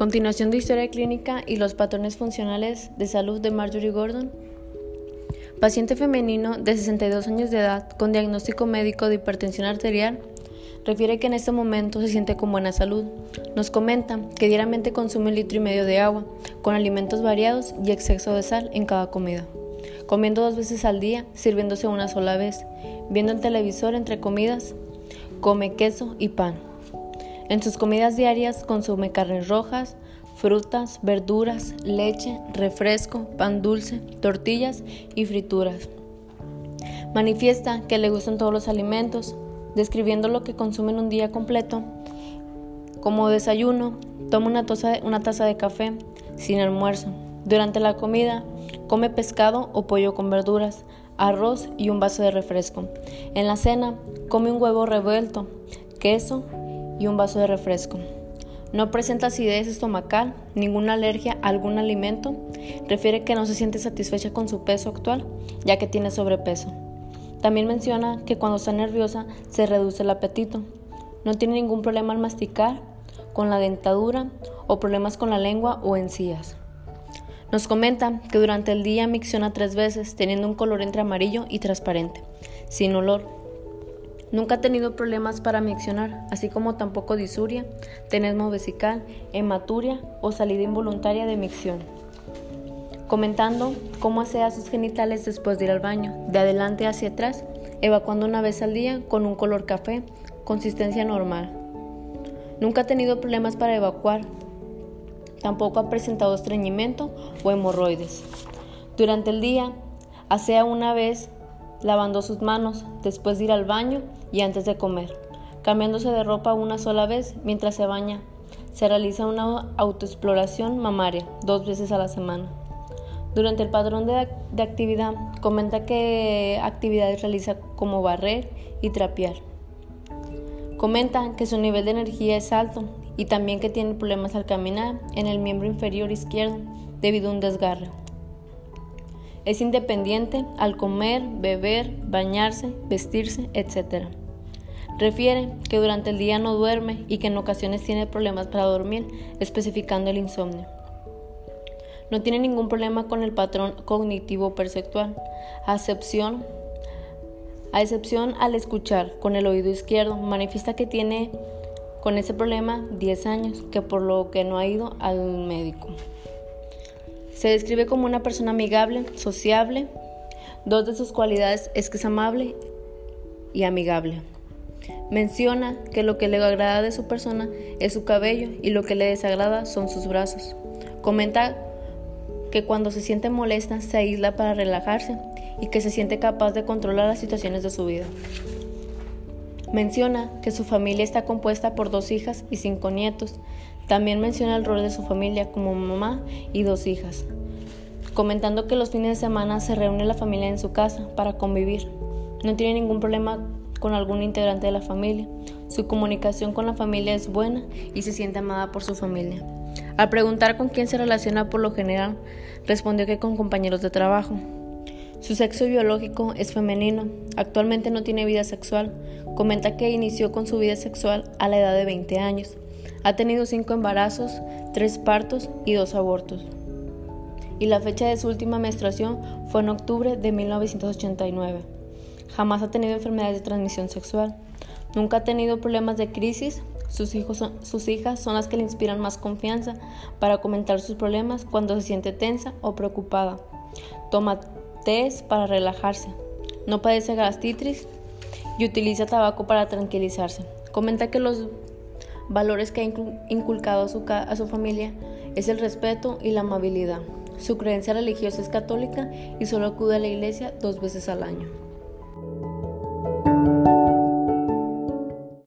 Continuación de historia clínica y los patrones funcionales de salud de Marjorie Gordon. Paciente femenino de 62 años de edad con diagnóstico médico de hipertensión arterial refiere que en este momento se siente con buena salud. Nos comenta que diariamente consume un litro y medio de agua, con alimentos variados y exceso de sal en cada comida. Comiendo dos veces al día, sirviéndose una sola vez, viendo el televisor entre comidas, come queso y pan. En sus comidas diarias consume carnes rojas, frutas, verduras, leche, refresco, pan dulce, tortillas y frituras. Manifiesta que le gustan todos los alimentos, describiendo lo que consume en un día completo. Como desayuno, toma una, una taza de café sin almuerzo. Durante la comida, come pescado o pollo con verduras, arroz y un vaso de refresco. En la cena, come un huevo revuelto, queso y un vaso de refresco. No presenta acidez estomacal, ninguna alergia a algún alimento. Refiere que no se siente satisfecha con su peso actual, ya que tiene sobrepeso. También menciona que cuando está nerviosa se reduce el apetito. No tiene ningún problema al masticar, con la dentadura o problemas con la lengua o encías. Nos comenta que durante el día micciona tres veces, teniendo un color entre amarillo y transparente, sin olor. Nunca ha tenido problemas para miccionar, así como tampoco disuria, tenesmo vesical, hematuria o salida involuntaria de micción. Comentando cómo asea sus genitales después de ir al baño, de adelante hacia atrás, evacuando una vez al día con un color café, consistencia normal. Nunca ha tenido problemas para evacuar, tampoco ha presentado estreñimiento o hemorroides. Durante el día, asea una vez lavando sus manos después de ir al baño y antes de comer, cambiándose de ropa una sola vez mientras se baña. Se realiza una autoexploración mamaria dos veces a la semana. Durante el patrón de, de actividad, comenta que actividades realiza como barrer y trapear. Comenta que su nivel de energía es alto y también que tiene problemas al caminar en el miembro inferior izquierdo debido a un desgarre. Es independiente al comer, beber, bañarse, vestirse, etc. Refiere que durante el día no duerme y que en ocasiones tiene problemas para dormir, especificando el insomnio. No tiene ningún problema con el patrón cognitivo perceptual, a excepción, a excepción al escuchar con el oído izquierdo. Manifiesta que tiene con ese problema 10 años, que por lo que no ha ido al médico. Se describe como una persona amigable, sociable. Dos de sus cualidades es que es amable y amigable. Menciona que lo que le agrada de su persona es su cabello y lo que le desagrada son sus brazos. Comenta que cuando se siente molesta se aísla para relajarse y que se siente capaz de controlar las situaciones de su vida. Menciona que su familia está compuesta por dos hijas y cinco nietos. También menciona el rol de su familia como mamá y dos hijas, comentando que los fines de semana se reúne la familia en su casa para convivir. No tiene ningún problema con algún integrante de la familia. Su comunicación con la familia es buena y se siente amada por su familia. Al preguntar con quién se relaciona por lo general, respondió que con compañeros de trabajo. Su sexo biológico es femenino. Actualmente no tiene vida sexual. Comenta que inició con su vida sexual a la edad de 20 años. Ha tenido cinco embarazos, tres partos y dos abortos. Y la fecha de su última menstruación fue en octubre de 1989. Jamás ha tenido enfermedades de transmisión sexual. Nunca ha tenido problemas de crisis. Sus, hijos sus hijas son las que le inspiran más confianza para comentar sus problemas cuando se siente tensa o preocupada. Toma tés para relajarse. No padece gastritis y utiliza tabaco para tranquilizarse. Comenta que los valores que ha inculcado a su, familia es el respeto y la amabilidad. Su creencia religiosa es católica y solo acude a la iglesia dos veces al año.